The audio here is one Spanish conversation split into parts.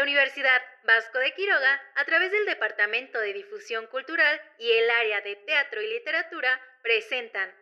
La Universidad Vasco de Quiroga, a través del Departamento de Difusión Cultural y el área de Teatro y Literatura, presentan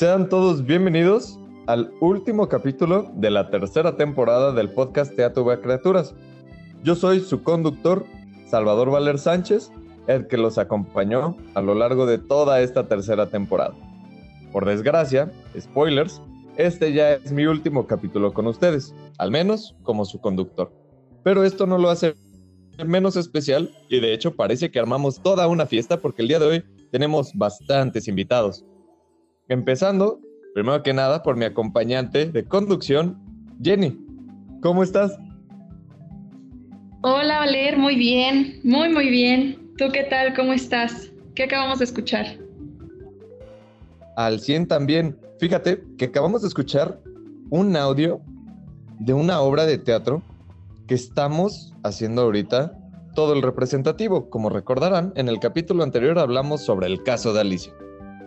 Sean todos bienvenidos al último capítulo de la tercera temporada del podcast Teatro de Criaturas. Yo soy su conductor, Salvador Valer Sánchez, el que los acompañó a lo largo de toda esta tercera temporada. Por desgracia, spoilers, este ya es mi último capítulo con ustedes, al menos como su conductor. Pero esto no lo hace menos especial y de hecho parece que armamos toda una fiesta porque el día de hoy tenemos bastantes invitados. Empezando, primero que nada, por mi acompañante de conducción, Jenny. ¿Cómo estás? Hola, Valer, muy bien, muy, muy bien. ¿Tú qué tal? ¿Cómo estás? ¿Qué acabamos de escuchar? Al 100 también. Fíjate que acabamos de escuchar un audio de una obra de teatro que estamos haciendo ahorita todo el representativo. Como recordarán, en el capítulo anterior hablamos sobre el caso de Alicia.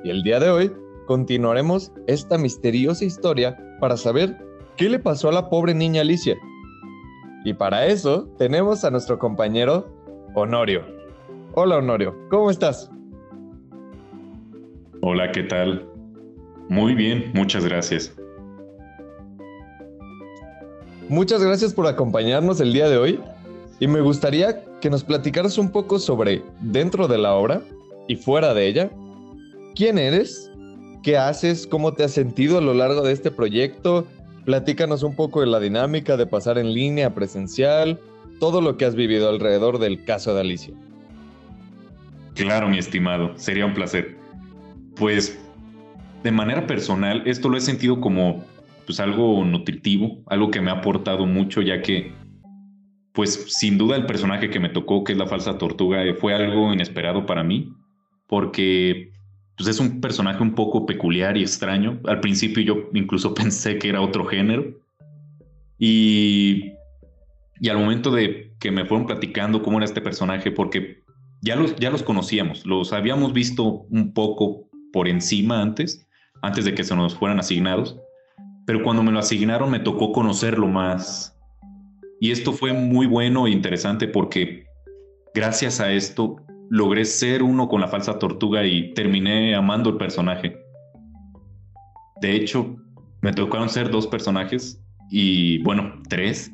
Y el día de hoy continuaremos esta misteriosa historia para saber qué le pasó a la pobre niña Alicia. Y para eso tenemos a nuestro compañero Honorio. Hola Honorio, ¿cómo estás? Hola, ¿qué tal? Muy bien, muchas gracias. Muchas gracias por acompañarnos el día de hoy y me gustaría que nos platicaras un poco sobre dentro de la obra y fuera de ella, quién eres ¿Qué haces? ¿Cómo te has sentido a lo largo de este proyecto? Platícanos un poco de la dinámica de pasar en línea, presencial, todo lo que has vivido alrededor del caso de Alicia. Claro, mi estimado, sería un placer. Pues, de manera personal, esto lo he sentido como pues algo nutritivo, algo que me ha aportado mucho, ya que, pues, sin duda el personaje que me tocó, que es la falsa tortuga, fue algo inesperado para mí, porque pues es un personaje un poco peculiar y extraño. Al principio yo incluso pensé que era otro género. Y, y al momento de que me fueron platicando cómo era este personaje, porque ya los, ya los conocíamos, los habíamos visto un poco por encima antes, antes de que se nos fueran asignados, pero cuando me lo asignaron me tocó conocerlo más. Y esto fue muy bueno e interesante porque gracias a esto logré ser uno con la falsa tortuga y terminé amando el personaje. De hecho, me tocaron ser dos personajes y bueno, tres,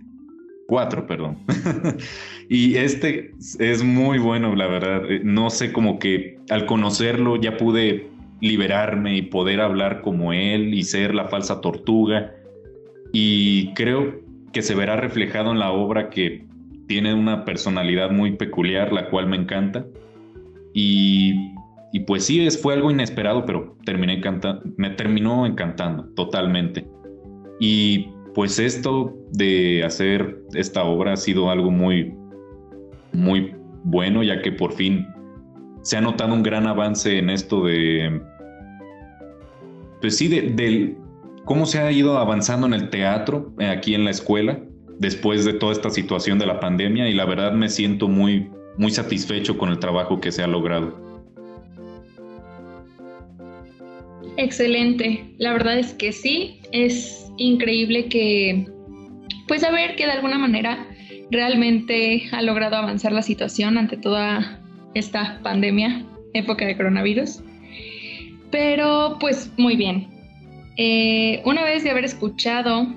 cuatro, perdón. y este es muy bueno, la verdad. Eh, no sé, como que al conocerlo ya pude liberarme y poder hablar como él y ser la falsa tortuga. Y creo que se verá reflejado en la obra que tiene una personalidad muy peculiar, la cual me encanta. Y, pues sí, es, fue algo inesperado, pero terminé me terminó encantando totalmente. Y pues esto de hacer esta obra ha sido algo muy, muy bueno, ya que por fin se ha notado un gran avance en esto de, pues sí, de, cómo se ha ido avanzando en el teatro eh, aquí en la escuela después de toda esta situación de la pandemia y la verdad me siento muy, muy satisfecho con el trabajo que se ha logrado. Excelente, la verdad es que sí, es increíble que, pues a ver que de alguna manera realmente ha logrado avanzar la situación ante toda esta pandemia, época de coronavirus. Pero pues muy bien. Eh, una vez de haber escuchado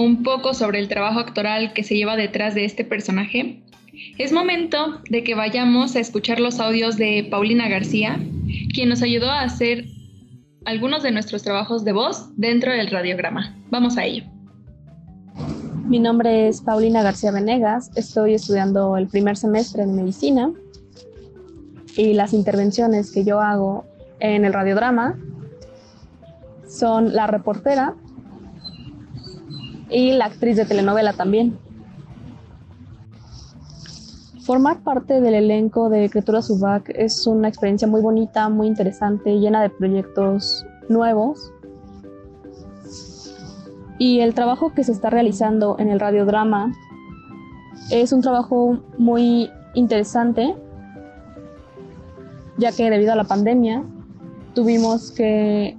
un poco sobre el trabajo actoral que se lleva detrás de este personaje, es momento de que vayamos a escuchar los audios de Paulina García, quien nos ayudó a hacer algunos de nuestros trabajos de voz dentro del radiograma. Vamos a ello. Mi nombre es Paulina García Venegas, estoy estudiando el primer semestre de medicina y las intervenciones que yo hago en el radiodrama son la reportera y la actriz de telenovela también. Formar parte del elenco de Criatura Subac es una experiencia muy bonita, muy interesante, llena de proyectos nuevos. Y el trabajo que se está realizando en el radiodrama es un trabajo muy interesante, ya que debido a la pandemia tuvimos que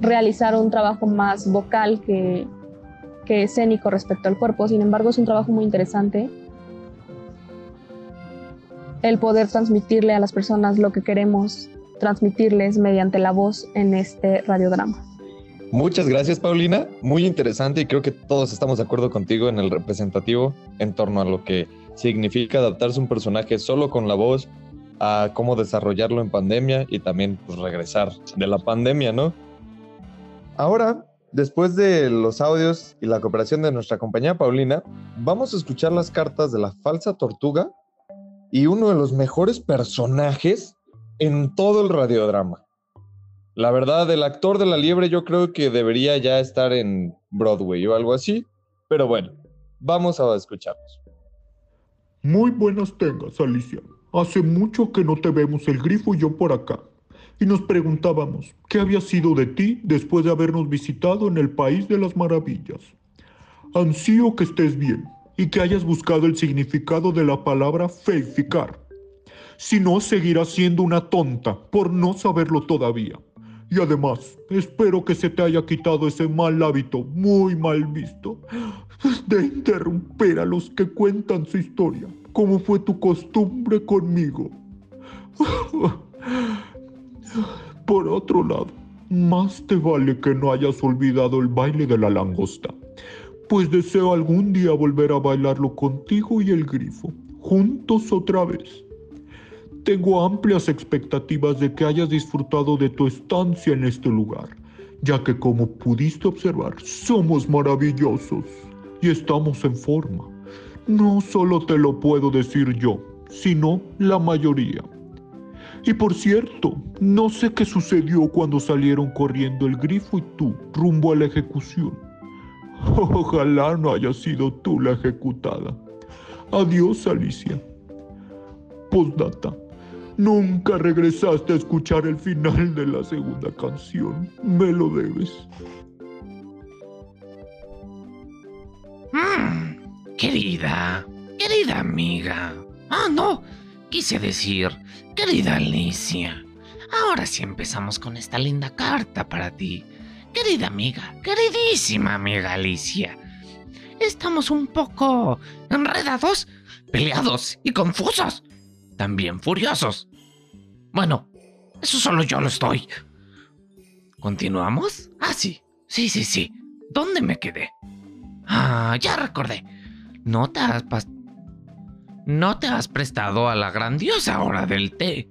realizar un trabajo más vocal que, que escénico respecto al cuerpo. Sin embargo, es un trabajo muy interesante el poder transmitirle a las personas lo que queremos transmitirles mediante la voz en este radiodrama. Muchas gracias, Paulina. Muy interesante y creo que todos estamos de acuerdo contigo en el representativo en torno a lo que significa adaptarse un personaje solo con la voz, a cómo desarrollarlo en pandemia y también pues, regresar de la pandemia, ¿no? Ahora, después de los audios y la cooperación de nuestra compañera Paulina, vamos a escuchar las cartas de la falsa tortuga y uno de los mejores personajes en todo el radiodrama. La verdad, el actor de la liebre yo creo que debería ya estar en Broadway o algo así, pero bueno, vamos a escucharlos. Muy buenas tengas, Alicia. Hace mucho que no te vemos el grifo y yo por acá. Y nos preguntábamos, ¿qué había sido de ti después de habernos visitado en el País de las Maravillas? Ansío que estés bien y que hayas buscado el significado de la palabra feificar. Si no, seguirás siendo una tonta por no saberlo todavía. Y además, espero que se te haya quitado ese mal hábito muy mal visto de interrumpir a los que cuentan su historia, como fue tu costumbre conmigo. Por otro lado, más te vale que no hayas olvidado el baile de la langosta pues deseo algún día volver a bailarlo contigo y el grifo, juntos otra vez. Tengo amplias expectativas de que hayas disfrutado de tu estancia en este lugar, ya que como pudiste observar, somos maravillosos y estamos en forma. No solo te lo puedo decir yo, sino la mayoría. Y por cierto, no sé qué sucedió cuando salieron corriendo el grifo y tú rumbo a la ejecución. Ojalá no haya sido tú la ejecutada. Adiós, Alicia. Postdata. Nunca regresaste a escuchar el final de la segunda canción. Me lo debes. Mm, querida, querida amiga. Ah, no. Quise decir, querida Alicia. Ahora sí empezamos con esta linda carta para ti. Querida amiga, queridísima amiga Alicia, estamos un poco enredados, peleados y confusos, también furiosos. Bueno, eso solo yo lo estoy. ¿Continuamos? Ah, sí, sí, sí, sí. ¿Dónde me quedé? Ah, ya recordé. No te has no te has prestado a la grandiosa hora del té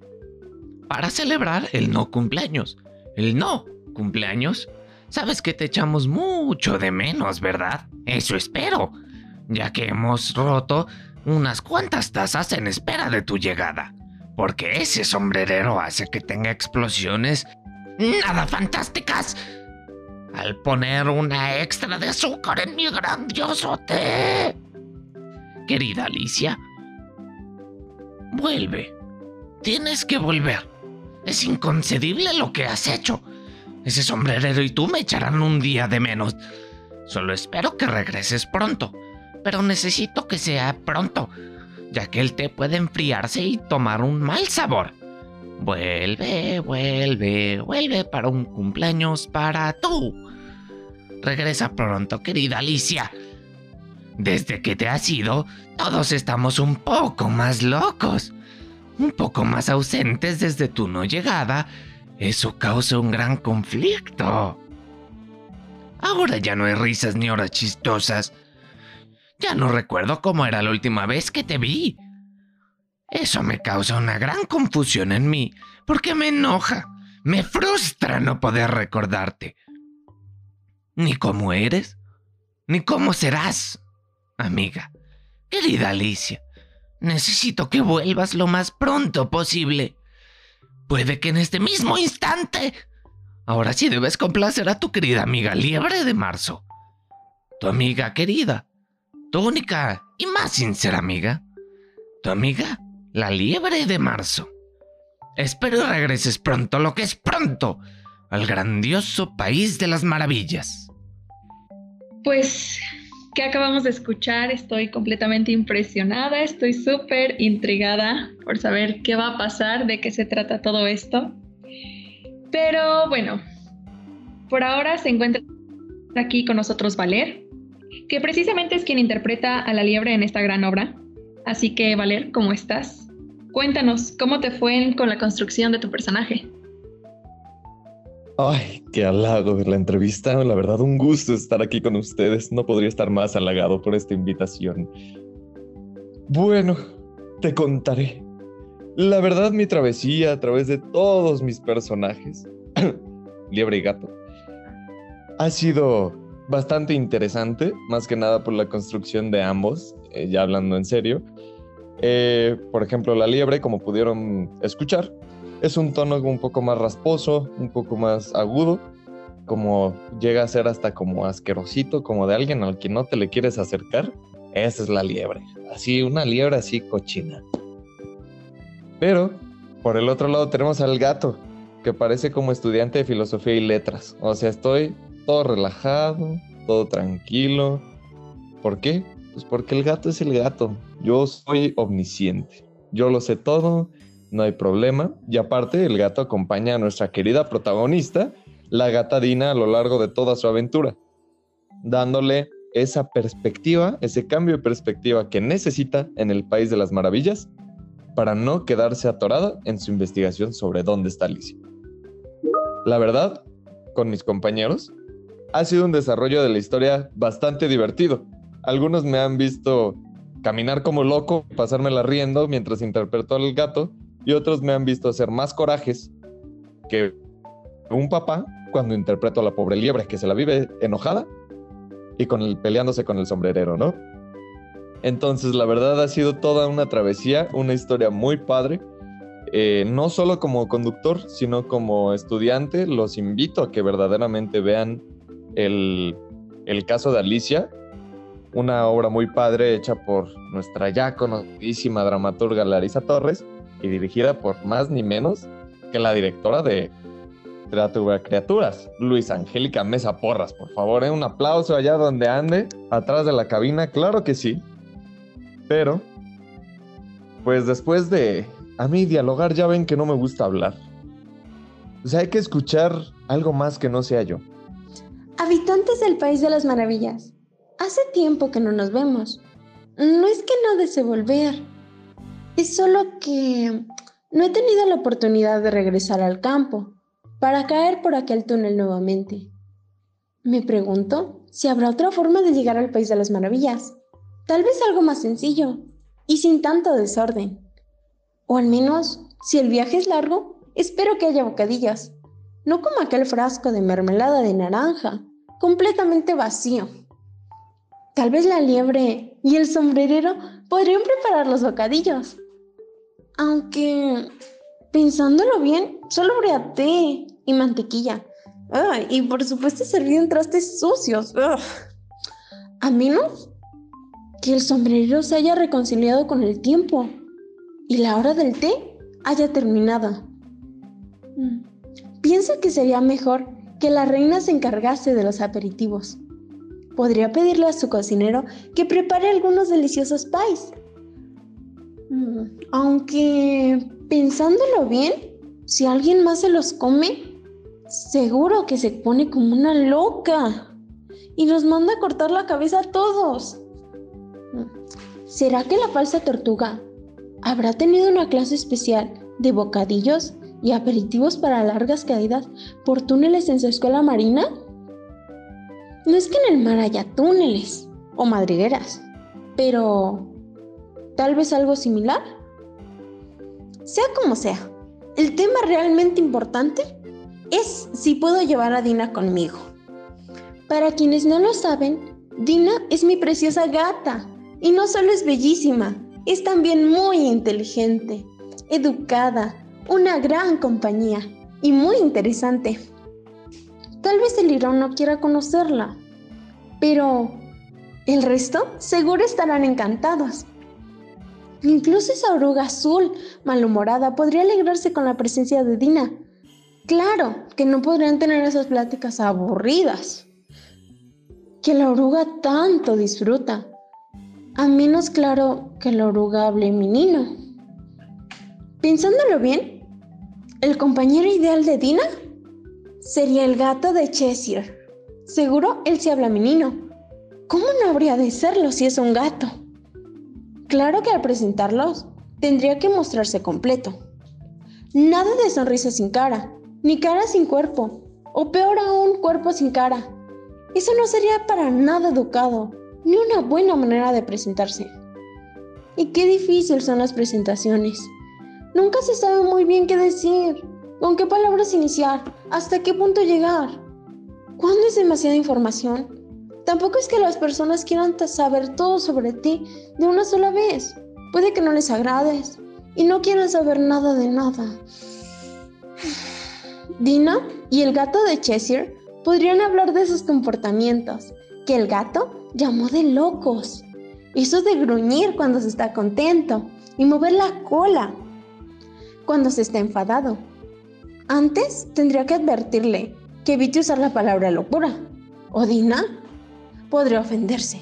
para celebrar el no cumpleaños. El no cumpleaños Sabes que te echamos mucho de menos, ¿verdad? Eso espero, ya que hemos roto unas cuantas tazas en espera de tu llegada. Porque ese sombrerero hace que tenga explosiones nada fantásticas. Al poner una extra de azúcar en mi grandioso té. Querida Alicia, vuelve. tienes que volver. Es inconcebible lo que has hecho. Ese sombrerero y tú me echarán un día de menos. Solo espero que regreses pronto. Pero necesito que sea pronto, ya que el té puede enfriarse y tomar un mal sabor. Vuelve, vuelve, vuelve para un cumpleaños para tú. Regresa pronto, querida Alicia. Desde que te has ido, todos estamos un poco más locos, un poco más ausentes desde tu no llegada. Eso causa un gran conflicto. Ahora ya no hay risas ni horas chistosas. Ya no recuerdo cómo era la última vez que te vi. Eso me causa una gran confusión en mí, porque me enoja, me frustra no poder recordarte. Ni cómo eres, ni cómo serás amiga. Querida Alicia, necesito que vuelvas lo más pronto posible. Puede que en este mismo instante. Ahora sí debes complacer a tu querida amiga Liebre de Marzo. Tu amiga querida, tu única y más sincera amiga. Tu amiga, la Liebre de Marzo. Espero regreses pronto, lo que es pronto, al grandioso país de las maravillas. Pues que acabamos de escuchar. Estoy completamente impresionada, estoy súper intrigada por saber qué va a pasar, de qué se trata todo esto. Pero bueno, por ahora se encuentra aquí con nosotros Valer, que precisamente es quien interpreta a la liebre en esta gran obra. Así que Valer, ¿cómo estás? Cuéntanos, ¿cómo te fue con la construcción de tu personaje? Ay, qué halago de la entrevista. La verdad, un gusto estar aquí con ustedes. No podría estar más halagado por esta invitación. Bueno, te contaré. La verdad, mi travesía a través de todos mis personajes, liebre y gato, ha sido bastante interesante, más que nada por la construcción de ambos, eh, ya hablando en serio. Eh, por ejemplo, la liebre, como pudieron escuchar, es un tono un poco más rasposo, un poco más agudo, como llega a ser hasta como asquerosito, como de alguien al que no te le quieres acercar. Esa es la liebre. Así, una liebre así cochina. Pero, por el otro lado tenemos al gato, que parece como estudiante de filosofía y letras. O sea, estoy todo relajado, todo tranquilo. ¿Por qué? Pues porque el gato es el gato. Yo soy omnisciente. Yo lo sé todo no hay problema. Y aparte, el gato acompaña a nuestra querida protagonista, la gata Dina, a lo largo de toda su aventura, dándole esa perspectiva, ese cambio de perspectiva que necesita en el País de las Maravillas para no quedarse atorada en su investigación sobre dónde está Alicia. La verdad, con mis compañeros, ha sido un desarrollo de la historia bastante divertido. Algunos me han visto caminar como loco, pasármela riendo mientras interpreto al gato, y otros me han visto hacer más corajes que un papá cuando interpreto a la pobre liebre que se la vive enojada y con el, peleándose con el sombrerero, ¿no? Entonces, la verdad ha sido toda una travesía, una historia muy padre. Eh, no solo como conductor, sino como estudiante, los invito a que verdaderamente vean el, el caso de Alicia, una obra muy padre hecha por nuestra ya conocidísima dramaturga Larisa Torres, y dirigida por más ni menos que la directora de Criatura Criaturas, Luis Angélica Mesa Porras. Por favor, ¿eh? un aplauso allá donde ande, atrás de la cabina, claro que sí. Pero, pues después de a mí dialogar, ya ven que no me gusta hablar. O sea, hay que escuchar algo más que no sea yo. Habitantes del País de las Maravillas, hace tiempo que no nos vemos. No es que no desee volver, es solo que no he tenido la oportunidad de regresar al campo para caer por aquel túnel nuevamente. Me pregunto si habrá otra forma de llegar al País de las Maravillas. Tal vez algo más sencillo y sin tanto desorden. O al menos, si el viaje es largo, espero que haya bocadillas, no como aquel frasco de mermelada de naranja, completamente vacío. Tal vez la liebre y el sombrerero podrían preparar los bocadillos. Aunque, pensándolo bien, solo habría té y mantequilla. y por supuesto servir en trastes sucios. A menos que el sombrero se haya reconciliado con el tiempo y la hora del té haya terminado. Mm. Pienso que sería mejor que la reina se encargase de los aperitivos. Podría pedirle a su cocinero que prepare algunos deliciosos pies. Aunque, pensándolo bien, si alguien más se los come, seguro que se pone como una loca y nos manda a cortar la cabeza a todos. ¿Será que la falsa tortuga habrá tenido una clase especial de bocadillos y aperitivos para largas caídas por túneles en su escuela marina? No es que en el mar haya túneles o madrigueras, pero tal vez algo similar. Sea como sea, el tema realmente importante es si puedo llevar a Dina conmigo. Para quienes no lo saben, Dina es mi preciosa gata y no solo es bellísima, es también muy inteligente, educada, una gran compañía y muy interesante. Tal vez el Irón no quiera conocerla, pero el resto seguro estarán encantados. Incluso esa oruga azul, malhumorada, podría alegrarse con la presencia de Dina. Claro que no podrían tener esas pláticas aburridas que la oruga tanto disfruta. A menos claro que la oruga hable menino. Pensándolo bien, el compañero ideal de Dina sería el gato de Cheshire. Seguro él sí habla menino. ¿Cómo no habría de serlo si es un gato? Claro que al presentarlos tendría que mostrarse completo. Nada de sonrisa sin cara, ni cara sin cuerpo, o peor aún, cuerpo sin cara. Eso no sería para nada educado, ni una buena manera de presentarse. Y qué difícil son las presentaciones. Nunca se sabe muy bien qué decir, con qué palabras iniciar, hasta qué punto llegar. ¿Cuándo es demasiada información? Tampoco es que las personas quieran saber todo sobre ti de una sola vez. Puede que no les agrades y no quieran saber nada de nada. Dina y el gato de Cheshire podrían hablar de sus comportamientos, que el gato llamó de locos. Eso de gruñir cuando se está contento y mover la cola cuando se está enfadado. Antes tendría que advertirle que evite usar la palabra locura. O Dina podría ofenderse.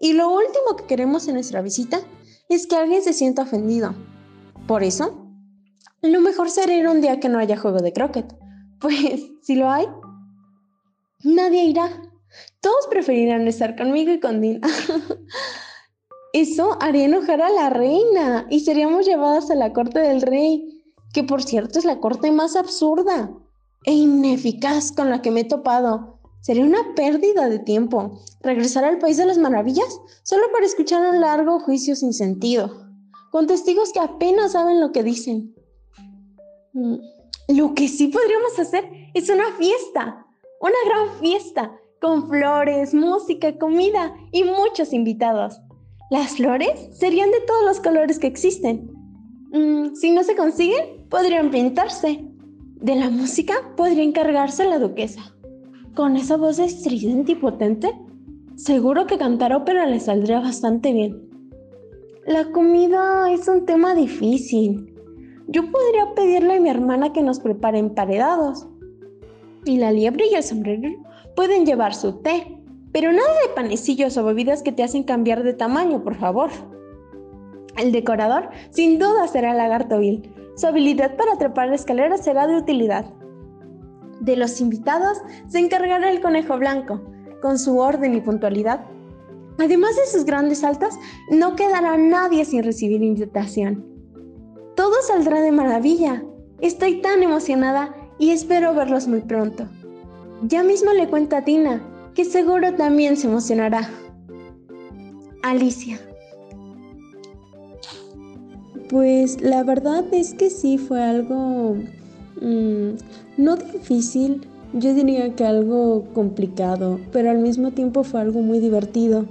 Y lo último que queremos en nuestra visita es que alguien se sienta ofendido. Por eso, lo mejor sería un día que no haya juego de croquet. Pues si lo hay, nadie irá. Todos preferirán estar conmigo y con Dina. Eso haría enojar a la reina y seríamos llevadas a la corte del rey, que por cierto es la corte más absurda e ineficaz con la que me he topado. Sería una pérdida de tiempo regresar al país de las maravillas solo para escuchar un largo juicio sin sentido, con testigos que apenas saben lo que dicen. Mm, lo que sí podríamos hacer es una fiesta, una gran fiesta, con flores, música, comida y muchos invitados. Las flores serían de todos los colores que existen. Mm, si no se consiguen, podrían pintarse. De la música podría encargarse la duquesa. Con esa voz estridente y potente, seguro que cantar ópera le saldría bastante bien. La comida es un tema difícil. Yo podría pedirle a mi hermana que nos prepare emparedados. Y la liebre y el sombrero pueden llevar su té, pero nada de panecillos o bebidas que te hacen cambiar de tamaño, por favor. El decorador sin duda será Lagarto Bill. Su habilidad para trepar la escalera será de utilidad. De los invitados se encargará el conejo blanco, con su orden y puntualidad. Además de sus grandes saltos, no quedará nadie sin recibir invitación. Todo saldrá de maravilla. Estoy tan emocionada y espero verlos muy pronto. Ya mismo le cuento a Tina, que seguro también se emocionará. Alicia. Pues la verdad es que sí fue algo mm, no difícil, yo diría que algo complicado, pero al mismo tiempo fue algo muy divertido,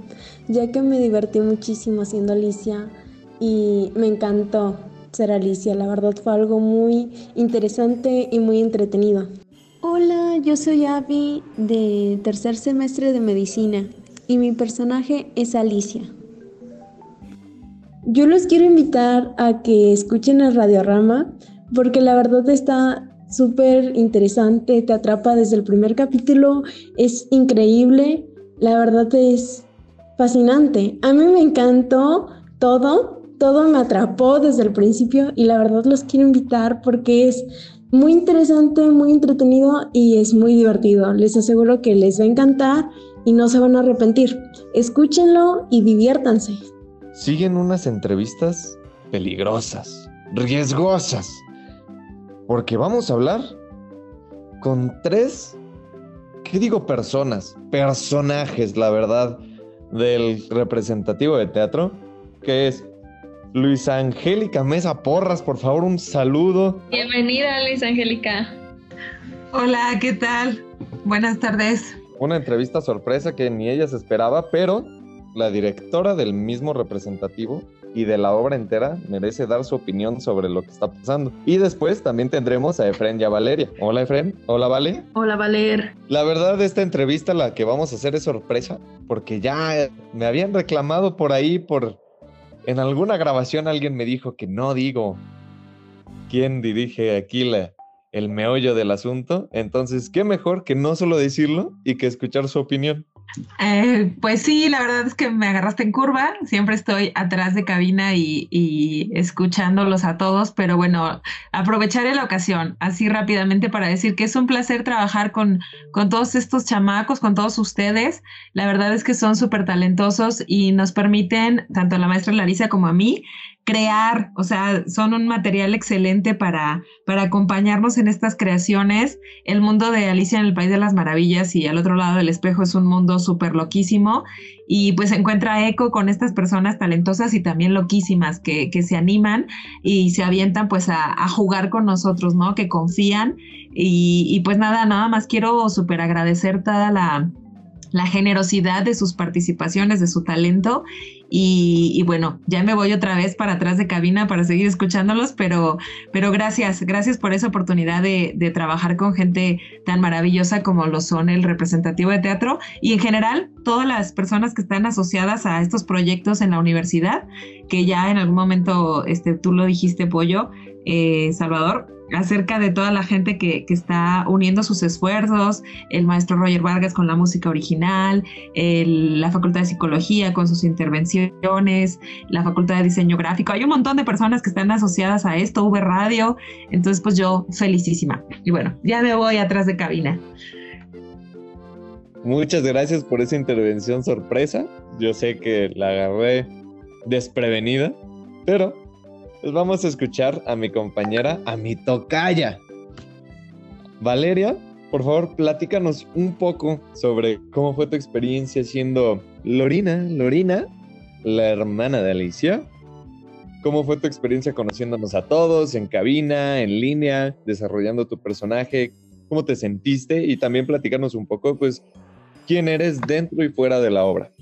ya que me divertí muchísimo siendo Alicia y me encantó ser Alicia, la verdad fue algo muy interesante y muy entretenido. Hola, yo soy Abby de tercer semestre de medicina y mi personaje es Alicia. Yo los quiero invitar a que escuchen el radiorama porque la verdad está súper interesante, te atrapa desde el primer capítulo, es increíble, la verdad es fascinante. A mí me encantó todo, todo me atrapó desde el principio y la verdad los quiero invitar porque es muy interesante, muy entretenido y es muy divertido. Les aseguro que les va a encantar y no se van a arrepentir. Escúchenlo y diviértanse. Siguen unas entrevistas peligrosas, riesgosas, porque vamos a hablar con tres, ¿qué digo personas? Personajes, la verdad, del representativo de teatro, que es Luisa Angélica Mesa Porras, por favor, un saludo. Bienvenida, Luisa Angélica. Hola, ¿qué tal? Buenas tardes. Una entrevista sorpresa que ni ella se esperaba, pero la directora del mismo representativo y de la obra entera merece dar su opinión sobre lo que está pasando. Y después también tendremos a Efren y a Valeria. Hola Efren, hola Vale. Hola Valer. La verdad, esta entrevista la que vamos a hacer es sorpresa, porque ya me habían reclamado por ahí, por... En alguna grabación alguien me dijo que no digo quién dirige aquí la, el meollo del asunto. Entonces, ¿qué mejor que no solo decirlo y que escuchar su opinión? Eh, pues sí, la verdad es que me agarraste en curva. Siempre estoy atrás de cabina y, escuchándolos a todos, pero bueno, aprovecharé la ocasión así rápidamente para decir que es un placer trabajar con, con todos estos chamacos, con todos ustedes. La verdad es que son súper talentosos y nos permiten, tanto a la maestra Larisa como a mí, crear, o sea, son un material excelente para, para acompañarnos en estas creaciones. El mundo de Alicia en el País de las Maravillas y al otro lado del espejo es un mundo súper loquísimo y pues encuentra eco con estas personas talentosas y también loquísimas que, que se animan y se avientan pues a, jugar con nosotros, ¿no? Que confían y, y pues nada, nada más quiero súper agradecer toda la, la generosidad de sus participaciones, de su talento. Y, bueno, ya me voy otra vez para atrás de cabina para seguir escuchándolos, pero, pero gracias, gracias por esa oportunidad de, de, trabajar con gente tan maravillosa como lo son el representativo de teatro y en general todas las personas que están asociadas a estos proyectos en la universidad, que ya en algún momento este, tú lo dijiste, Pollo, eh, Salvador, acerca de toda la gente que, que, está uniendo sus esfuerzos, el maestro Roger Vargas con la música original, la Facultad de Psicología con sus intervenciones, la Facultad de Diseño Gráfico. Hay un montón de personas que están asociadas a esto, V Radio, entonces pues yo felicísima. Y bueno, ya me voy atrás de cabina. Muchas gracias por esa intervención sorpresa. Yo sé que la agarré desprevenida, pero pues vamos a escuchar a mi compañera, a mi tocaya. Valeria, por favor, platícanos un poco sobre cómo fue tu experiencia siendo Lorina, Lorina, la hermana de Alicia. ¿Cómo fue tu experiencia conociéndonos a todos en cabina, en línea, desarrollando tu personaje? ¿Cómo te sentiste? Y también platicarnos un poco, pues, quién eres dentro y fuera de la obra.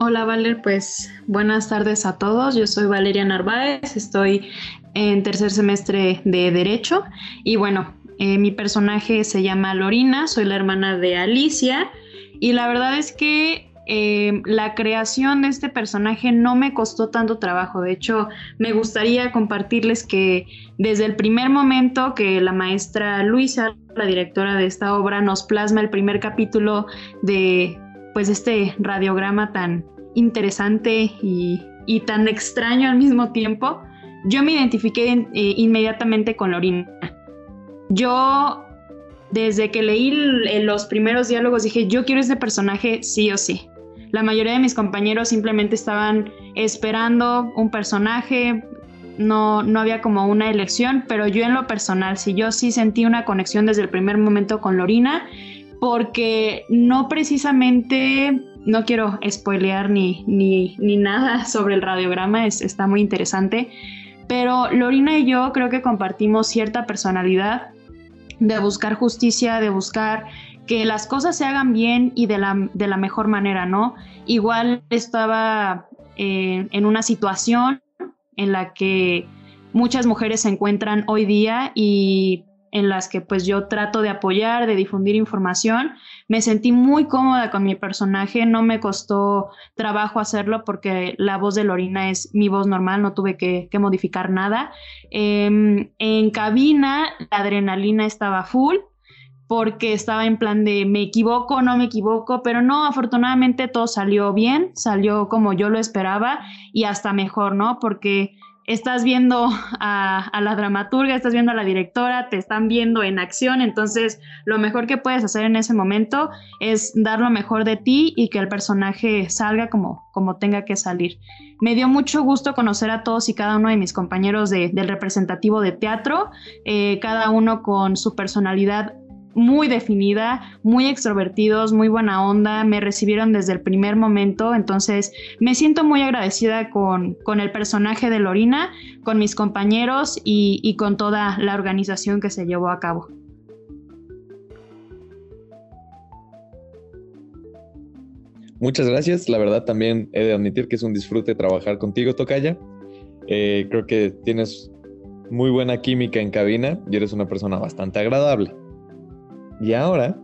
Hola Valer, pues buenas tardes a todos. Yo soy Valeria Narváez, estoy en tercer semestre de Derecho y bueno, eh, mi personaje se llama Lorina, soy la hermana de Alicia y la verdad es que eh, la creación de este personaje no me costó tanto trabajo. De hecho, me gustaría compartirles que desde el primer momento que la maestra Luisa, la directora de esta obra, nos plasma el primer capítulo de pues este radiograma tan interesante y, y, tan extraño al mismo tiempo, yo me identifiqué eh, inmediatamente con Lorina. Yo, desde que leí los primeros diálogos, dije, yo quiero este personaje sí o sí. La mayoría de mis compañeros simplemente estaban esperando un personaje, no, no había como una elección, pero yo en lo personal, sí, yo sí sentí una conexión desde el primer momento con Lorina porque no precisamente, no quiero spoilear ni, ni, ni nada sobre el radiograma, es, está muy interesante, pero Lorina y yo creo que compartimos cierta personalidad de buscar justicia, de buscar que las cosas se hagan bien y de la, de la mejor manera, ¿no? Igual estaba eh, en una situación en la que muchas mujeres se encuentran hoy día y en las que pues yo trato de apoyar, de difundir información. Me sentí muy cómoda con mi personaje, no me costó trabajo hacerlo porque la voz de Lorina es mi voz normal, no tuve que, modificar nada. Em, en cabina la adrenalina estaba full porque estaba en plan de me equivoco, no me equivoco, pero no, afortunadamente todo salió bien, salió como yo lo esperaba y hasta mejor, ¿no? Porque estás viendo a, la dramaturga, estás viendo a la directora, te están viendo en acción, entonces lo mejor que puedes hacer en ese momento es dar lo mejor de ti y que el personaje salga como, como tenga que salir. Me dio mucho gusto conocer a todos y cada uno de mis compañeros del representativo de teatro, eh, cada uno con su personalidad muy definida, muy extrovertidos, muy buena onda, me recibieron desde el primer momento, entonces me siento muy agradecida con, el personaje de Lorina, con mis compañeros y, y con toda la organización que se llevó a cabo. Muchas gracias. La verdad también he de admitir que es un disfrute trabajar contigo, Tocaya. Eh, creo que tienes muy buena química en cabina y eres una persona bastante agradable. Y ahora,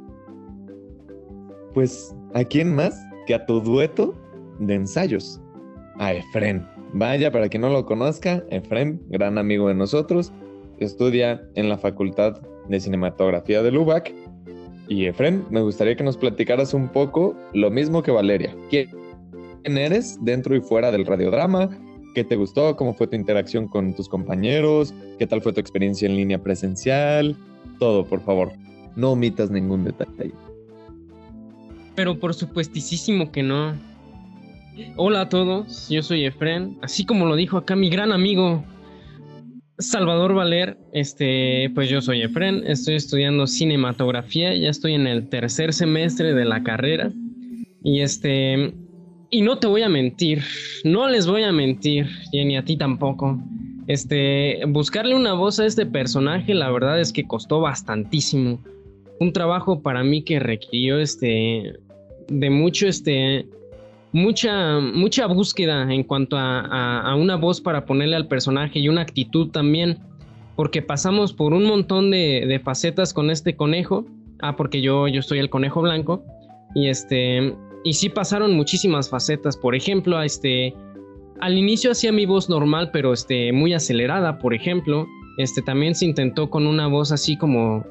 pues, ¿a quién más que a tu dueto de ensayos? A Efren. Vaya, para quien no lo conozca, Efren, gran amigo de nosotros, estudia en la Facultad de Cinematografía de Lubac. Y Efren, me gustaría que nos platicaras un poco lo mismo que Valeria. ¿Quién eres dentro y fuera del radiodrama? ¿Qué te gustó? ¿Cómo fue tu interacción con tus compañeros? ¿Qué tal fue tu experiencia en línea presencial? Todo, por favor. No omitas ningún detalle. Pero por supuestísimo que no. Hola a todos, yo soy Efren, así como lo dijo acá mi gran amigo Salvador Valer, este, pues yo soy Efren, estoy estudiando cinematografía, ya estoy en el tercer semestre de la carrera y este, y no te voy a mentir, no les voy a mentir, ni a ti tampoco. Este, buscarle una voz a este personaje, la verdad es que costó bastantísimo un trabajo para mí que requirió este de mucho este mucha mucha búsqueda en cuanto a, una voz para ponerle al personaje y una actitud también porque pasamos por un montón de, facetas con este conejo. Ah porque yo yo soy el conejo blanco. Y este y sí pasaron muchísimas facetas. Por ejemplo este al inicio hacía mi voz normal pero este muy acelerada por ejemplo. Este también se intentó con una voz así como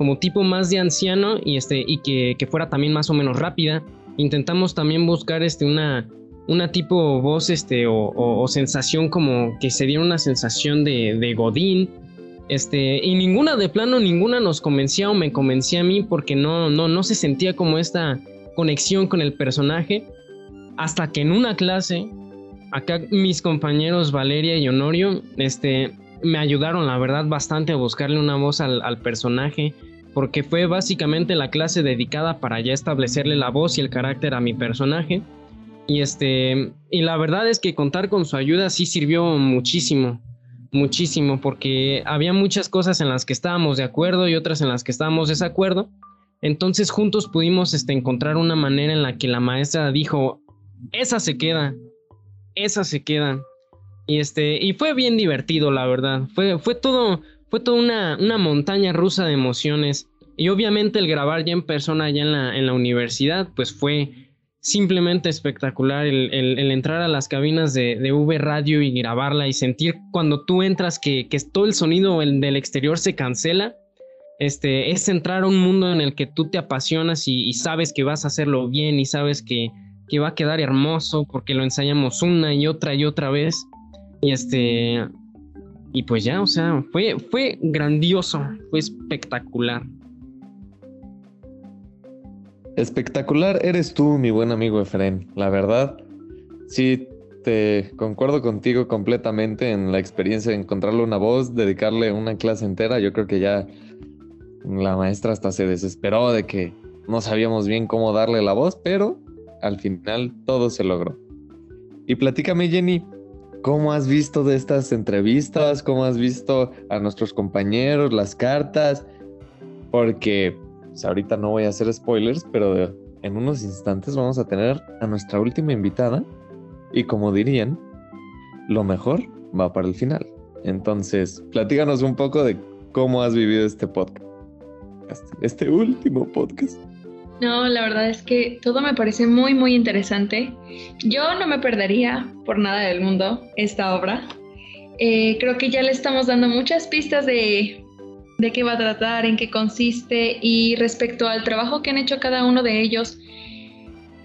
como tipo más de anciano y, este, y que, fuera también más o menos rápida. Intentamos también buscar este, una, una tipo voz este, o, sensación como que se diera una sensación de, Godín. Este, y ninguna de plano, ninguna nos convencía o me convencía a mí porque no, no, no se sentía como esta conexión con el personaje. Hasta que en una clase, acá mis compañeros Valeria y Honorio, este, me ayudaron la verdad bastante a buscarle una voz al personaje porque fue básicamente la clase dedicada para ya establecerle la voz y el carácter a mi personaje. Y este, y la verdad es que contar con su ayuda sí sirvió muchísimo, muchísimo, porque había muchas cosas en las que estábamos de acuerdo y otras en las que estábamos de desacuerdo. Entonces juntos pudimos este, encontrar una manera en la que la maestra dijo, esa se queda, esa se queda. Y este, y fue bien divertido, la verdad. Fue, fue todo, fue toda una, una, montaña rusa de emociones. Y obviamente el grabar ya en persona, ya en la, en la universidad, pues fue simplemente espectacular el, el, entrar a las cabinas de, de, V Radio y grabarla y sentir cuando tú entras que, que todo el sonido del exterior se cancela. Este, es entrar a un mundo en el que tú te apasionas y, y sabes que vas a hacerlo bien y sabes que, que, va a quedar hermoso porque lo ensayamos una y otra y otra vez. Y este, y pues ya, o sea, fue, fue grandioso, fue espectacular. Espectacular eres tú, mi buen amigo Efren. La verdad, sí, te concuerdo contigo completamente en la experiencia de encontrarle una voz, dedicarle una clase entera. Yo creo que ya la maestra hasta se desesperó de que no sabíamos bien cómo darle la voz, pero al final todo se logró. Y platícame, Jenny, ¿Cómo has visto de estas entrevistas? ¿Cómo has visto a nuestros compañeros, las cartas? Porque pues, ahorita no voy a hacer spoilers, pero en unos instantes vamos a tener a nuestra última invitada. Y como dirían, lo mejor va para el final. Entonces, platíganos un poco de ¿cómo has vivido este podcast? Este último podcast. No, la verdad es que todo me parece muy, muy interesante. Yo no me perdería por nada del mundo esta obra. Eh, creo que ya le estamos dando muchas pistas de, de qué va a tratar, en qué consiste y respecto al trabajo que han hecho cada uno de ellos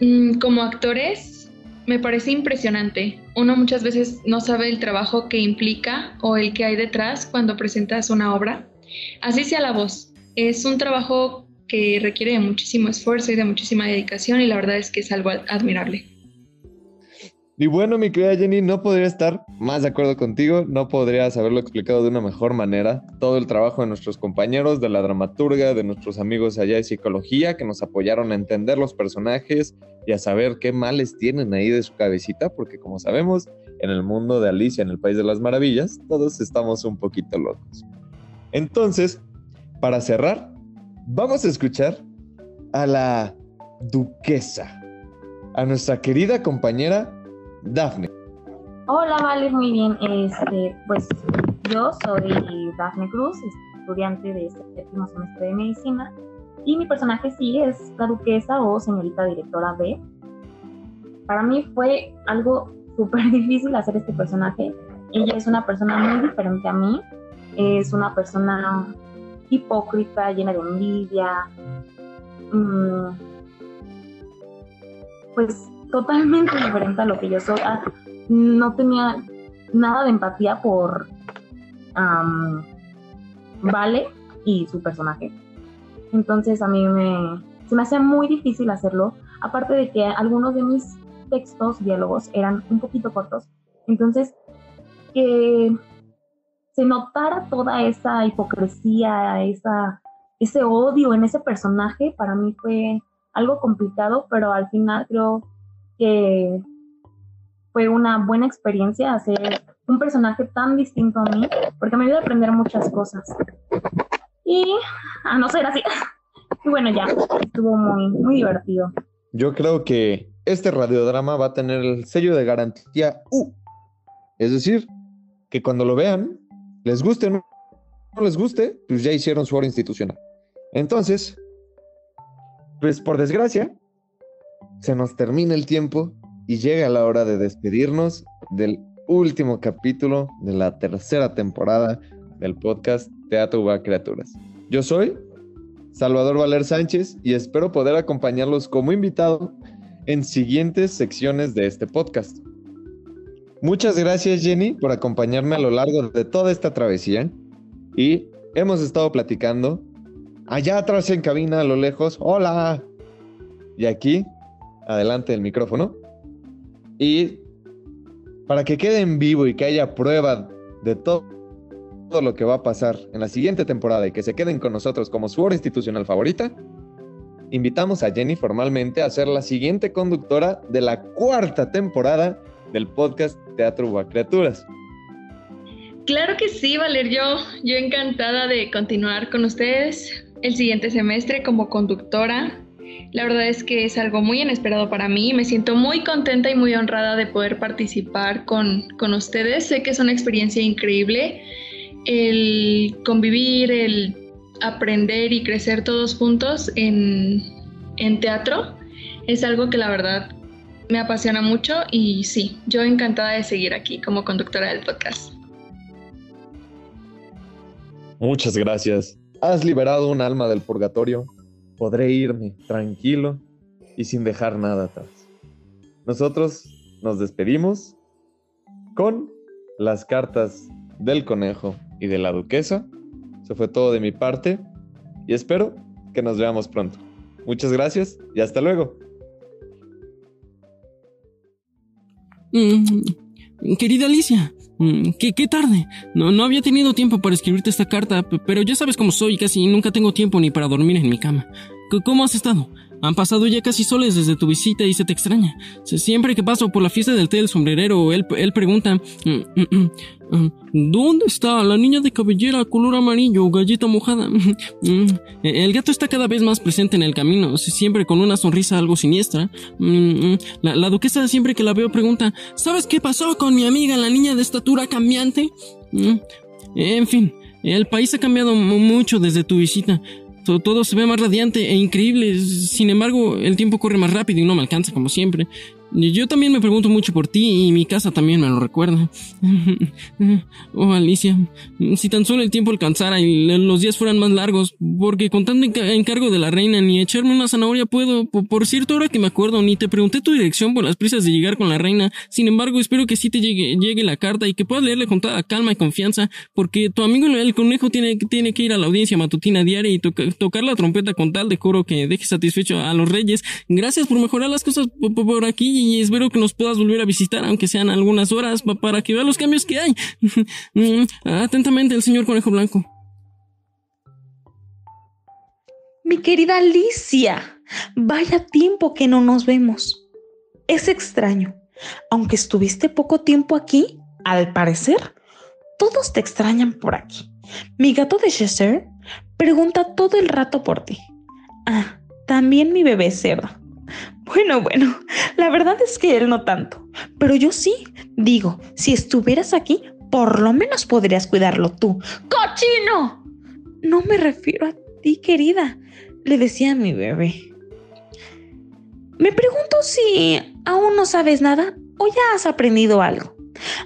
mm, como actores, me parece impresionante. Uno muchas veces no sabe el trabajo que implica o el que hay detrás cuando presentas una obra. Así sea la voz. Es un trabajo que requiere de muchísimo esfuerzo y de muchísima dedicación y la verdad es que es algo admirable. Y bueno, mi querida Jenny, no podría estar más de acuerdo contigo, no podrías haberlo explicado de una mejor manera. Todo el trabajo de nuestros compañeros, de la dramaturga, de nuestros amigos allá de psicología, que nos apoyaron a entender los personajes y a saber qué males tienen ahí de su cabecita, porque como sabemos, en el mundo de Alicia, en el País de las Maravillas, todos estamos un poquito locos. Entonces, para cerrar, vamos a escuchar a la duquesa, a nuestra querida compañera Dafne. Hola, vale, muy bien. Este, pues yo soy Dafne Cruz, estudiante de este séptimo semestre de medicina, y mi personaje sí es la duquesa o señorita directora B. Para mí fue algo súper difícil hacer este personaje. Ella es una persona muy diferente a mí, es una persona hipócrita, llena de envidia, mm, pues totalmente diferente a lo que yo soy. Ah, no tenía nada de empatía por Vale y su personaje. Entonces a mí me, se me hacía muy difícil hacerlo, aparte de que algunos de mis textos, diálogos, eran un poquito cortos. Entonces, que se notara toda esa hipocresía, esa, ese odio en ese personaje, para mí fue algo complicado, pero al final creo que fue una buena experiencia hacer un personaje tan distinto a mí, porque me ayudó a aprender muchas cosas. Y a no ser así. Y bueno, ya, estuvo muy, muy divertido. Yo creo que este radiodrama va a tener el sello de garantía U. Es decir, que cuando lo vean, les guste o no, les guste, pues ya hicieron su hora institucional. Entonces, pues por desgracia, se nos termina el tiempo y llega la hora de despedirnos del último capítulo de la tercera temporada del podcast Teatro Uba Criaturas. Yo soy Salvador Valer Sánchez y espero poder acompañarlos como invitado en siguientes secciones de este podcast. Muchas gracias Jenny por acompañarme a lo largo de toda esta travesía. Y hemos estado platicando allá atrás en cabina a lo lejos, hola, y aquí, adelante del micrófono. Y para que quede en vivo y que haya prueba de todo, todo lo que va a pasar en la siguiente temporada y que se queden con nosotros como su hora institucional favorita, invitamos a Jenny formalmente a ser la siguiente conductora de la cuarta temporada del podcast Teatro Uva Criaturas. Claro que sí, Valer, yo, yo encantada de continuar con ustedes el siguiente semestre como conductora. La verdad es que es algo muy inesperado para mí. Me siento muy contenta y muy honrada de poder participar con, con ustedes. Sé que es una experiencia increíble el convivir, el aprender y crecer todos juntos en, en teatro. Es algo que la verdad me apasiona mucho y sí, yo encantada de seguir aquí como conductora del podcast. Muchas gracias. Has liberado un alma del purgatorio. Podré irme tranquilo y sin dejar nada atrás. Nosotros nos despedimos con las cartas del conejo y de la duquesa. Eso fue todo de mi parte y espero que nos veamos pronto. Muchas gracias y hasta luego. Mm, querida Alicia, mm, ¿qué, qué tarde. No, no había tenido tiempo para escribirte esta carta, pero ya sabes cómo soy, casi nunca tengo tiempo ni para dormir en mi cama. ¿Cómo has estado? Han pasado ya casi soles desde tu visita y se te extraña. Siempre que paso por la fiesta del té del sombrerero, él, él pregunta, mm, mm, mm, ¿dónde está la niña de cabellera color amarillo, galleta mojada? El gato está cada vez más presente en el camino, siempre con una sonrisa algo siniestra. La, la duquesa siempre que la veo pregunta, ¿sabes qué pasó con mi amiga, la niña de estatura cambiante? En fin, El país ha cambiado mucho desde tu visita. Todo se ve más radiante e increíble. Sin embargo, el tiempo corre más rápido y no me alcanza como siempre. Yo también me pregunto mucho por ti y mi casa también me lo recuerda. Oh, Alicia, si tan solo el tiempo alcanzara y los días fueran más largos, porque con tanto encargo de la reina ni echarme una zanahoria puedo. Por cierto, ahora que me acuerdo, ni te pregunté tu dirección por las prisas de llegar con la reina. Sin embargo, espero que sí te llegue, llegue la carta y que puedas leerle con toda calma y confianza, porque tu amigo el conejo tiene, tiene que ir a la audiencia matutina diaria y tocar la trompeta con tal decoro que deje satisfecho a los reyes. Gracias por mejorar las cosas por aquí y espero que nos puedas volver a visitar, aunque sean algunas horas, para que veas los cambios que hay. Mm, atentamente, el señor Conejo Blanco. Mi querida Alicia, vaya tiempo que no nos vemos. Es extraño. Aunque estuviste poco tiempo aquí, al parecer, todos te extrañan por aquí. Mi gato de Chester pregunta todo el rato por ti. Ah, también mi bebé cerdo. Bueno, bueno, la verdad es que él no tanto, pero yo sí. Digo, si estuvieras aquí, por lo menos podrías cuidarlo tú. ¡Cochino! No me refiero a ti, querida, le decía a mi bebé. Me pregunto si aún no sabes nada o ya has aprendido algo.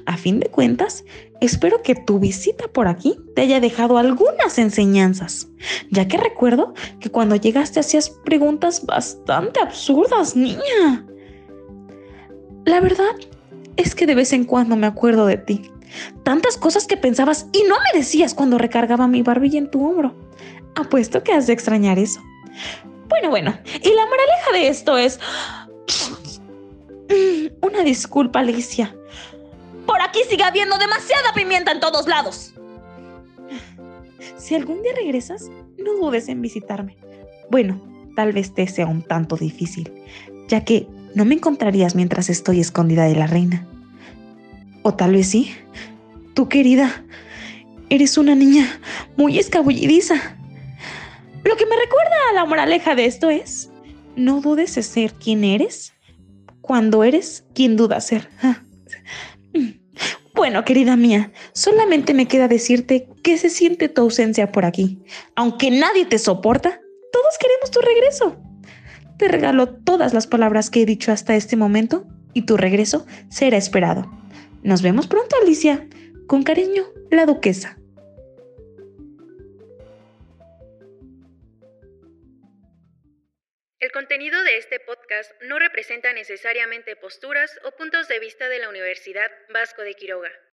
A fin de cuentas, Espero que tu visita por aquí te haya dejado algunas enseñanzas, ya que recuerdo que cuando llegaste hacías preguntas bastante absurdas, niña. La verdad es que de vez en cuando me acuerdo de ti. Tantas cosas que pensabas y no me decías cuando recargaba mi barbilla en tu hombro. Apuesto que has de extrañar eso. Bueno, bueno, y la moraleja de esto es... Una disculpa, Alicia. Por aquí sigue habiendo demasiada pimienta en todos lados. Si algún día regresas, no dudes en visitarme. Bueno, tal vez te sea un tanto difícil, ya que no me encontrarías mientras estoy escondida de la reina. O tal vez sí. Tú, querida, eres una niña muy escabullidiza. Lo que me recuerda a la moraleja de esto es, no dudes en ser quien eres cuando eres quien duda ser. Bueno, querida mía, solamente me queda decirte que se siente tu ausencia por aquí. Aunque nadie te soporta, todos queremos tu regreso. Te regalo todas las palabras que he dicho hasta este momento y tu regreso será esperado. Nos vemos pronto, Alicia. Con cariño, la duquesa. El contenido de este podcast no representa necesariamente posturas o puntos de vista de la Universidad Vasco de Quiroga.